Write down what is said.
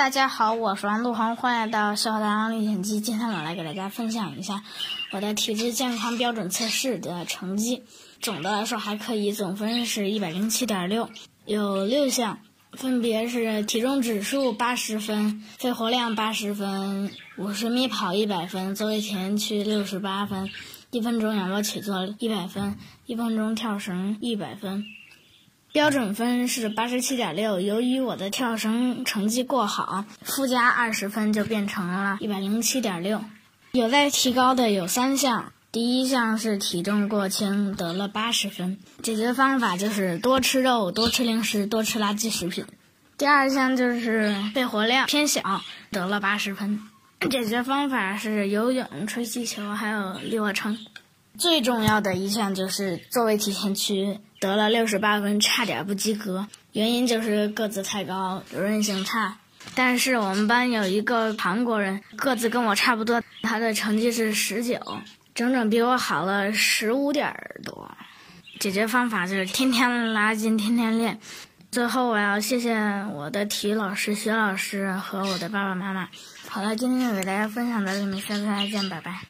大家好，我是王路航，欢迎来到《笑话大王历险记》。今天我来给大家分享一下我的体质健康标准测试的成绩。总的来说还可以，总分是一百零七点六，有六项，分别是体重指数八十分，肺活量八十分，五十米跑一百分，坐位前屈六十八分，一分钟仰卧起坐一百分，一分钟跳绳一百分。标准分是八十七点六，由于我的跳绳成绩过好，附加二十分就变成了一百零七点六。有待提高的有三项，第一项是体重过轻，得了八十分，解决方法就是多吃肉、多吃零食、多吃垃圾食品。第二项就是肺活量偏小，得了八十分，解决方法是游泳、吹气球还有立卧撑。最重要的一项就是座位提前屈，得了六十八分，差点不及格。原因就是个子太高，柔韧性差。但是我们班有一个韩国人，个子跟我差不多，他的成绩是十九，整整比我好了十五点多。解决方法就是天天拉筋，天天练。最后我要谢谢我的体育老师徐老师和我的爸爸妈妈。好了，今天就给大家分享到这里，下次再见，拜拜。